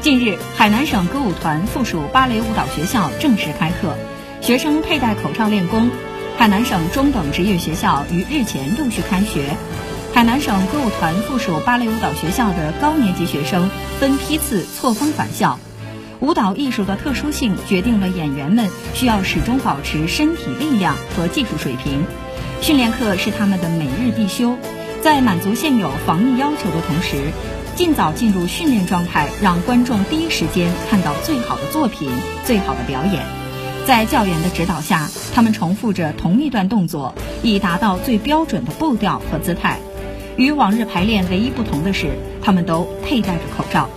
近日，海南省歌舞团附属芭蕾舞蹈学校正式开课，学生佩戴口罩练功。海南省中等职业学校于日前陆续开学，海南省歌舞团附属芭蕾舞蹈学校的高年级学生分批次错峰返校。舞蹈艺术的特殊性决定了演员们需要始终保持身体力量和技术水平，训练课是他们的每日必修。在满足现有防疫要求的同时，尽早进入训练状态，让观众第一时间看到最好的作品、最好的表演。在教员的指导下，他们重复着同一段动作，以达到最标准的步调和姿态。与往日排练唯一不同的是，他们都佩戴着口罩。